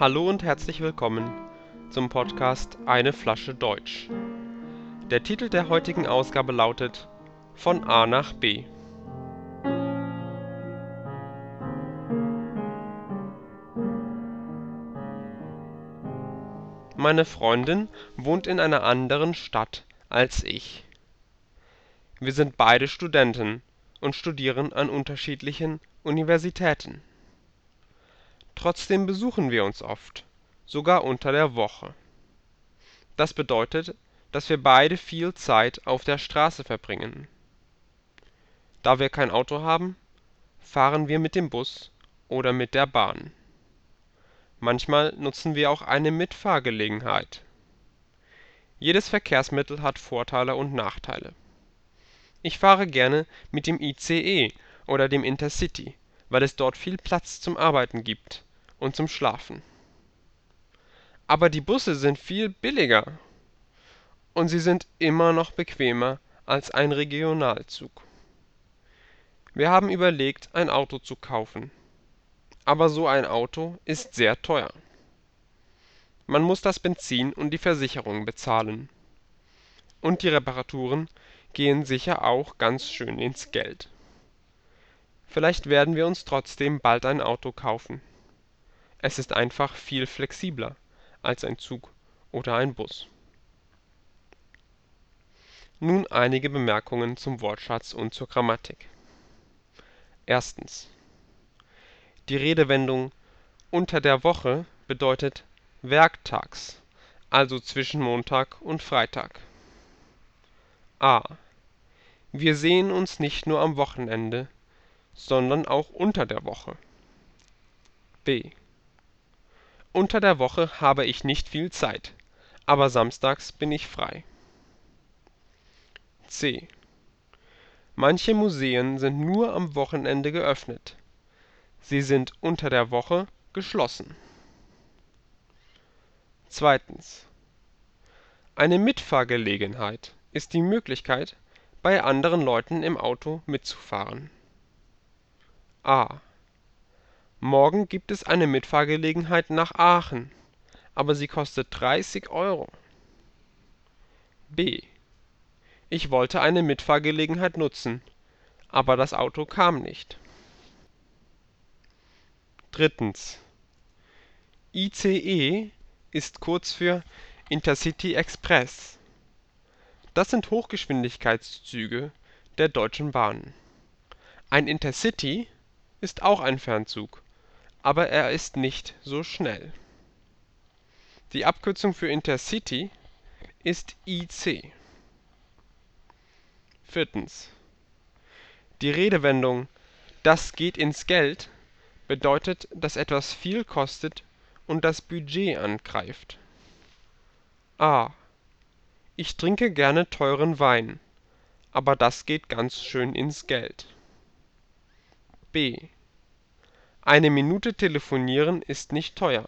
Hallo und herzlich willkommen zum Podcast Eine Flasche Deutsch. Der Titel der heutigen Ausgabe lautet Von A nach B. Meine Freundin wohnt in einer anderen Stadt als ich. Wir sind beide Studenten und studieren an unterschiedlichen Universitäten. Trotzdem besuchen wir uns oft, sogar unter der Woche. Das bedeutet, dass wir beide viel Zeit auf der Straße verbringen. Da wir kein Auto haben, fahren wir mit dem Bus oder mit der Bahn. Manchmal nutzen wir auch eine Mitfahrgelegenheit. Jedes Verkehrsmittel hat Vorteile und Nachteile. Ich fahre gerne mit dem ICE oder dem Intercity, weil es dort viel Platz zum Arbeiten gibt und zum Schlafen. Aber die Busse sind viel billiger und sie sind immer noch bequemer als ein Regionalzug. Wir haben überlegt, ein Auto zu kaufen. Aber so ein Auto ist sehr teuer. Man muss das Benzin und die Versicherung bezahlen. Und die Reparaturen gehen sicher auch ganz schön ins Geld. Vielleicht werden wir uns trotzdem bald ein Auto kaufen. Es ist einfach viel flexibler als ein Zug oder ein Bus. Nun einige Bemerkungen zum Wortschatz und zur Grammatik. Erstens. Die Redewendung unter der Woche bedeutet werktags, also zwischen Montag und Freitag. a. Wir sehen uns nicht nur am Wochenende, sondern auch unter der Woche. b. Unter der Woche habe ich nicht viel Zeit, aber samstags bin ich frei. c. Manche Museen sind nur am Wochenende geöffnet. Sie sind unter der Woche geschlossen. Zweitens. Eine Mitfahrgelegenheit ist die Möglichkeit, bei anderen Leuten im Auto mitzufahren. a. Morgen gibt es eine Mitfahrgelegenheit nach Aachen, aber sie kostet 30 Euro. b. Ich wollte eine Mitfahrgelegenheit nutzen, aber das Auto kam nicht. ICE ist kurz für Intercity Express. Das sind Hochgeschwindigkeitszüge der Deutschen Bahn. Ein Intercity ist auch ein Fernzug aber er ist nicht so schnell. Die Abkürzung für Intercity ist IC. Viertens. Die Redewendung das geht ins Geld bedeutet, dass etwas viel kostet und das Budget angreift. a. Ich trinke gerne teuren Wein, aber das geht ganz schön ins Geld. b. Eine Minute telefonieren ist nicht teuer.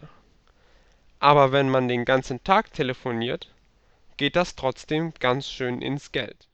Aber wenn man den ganzen Tag telefoniert, geht das trotzdem ganz schön ins Geld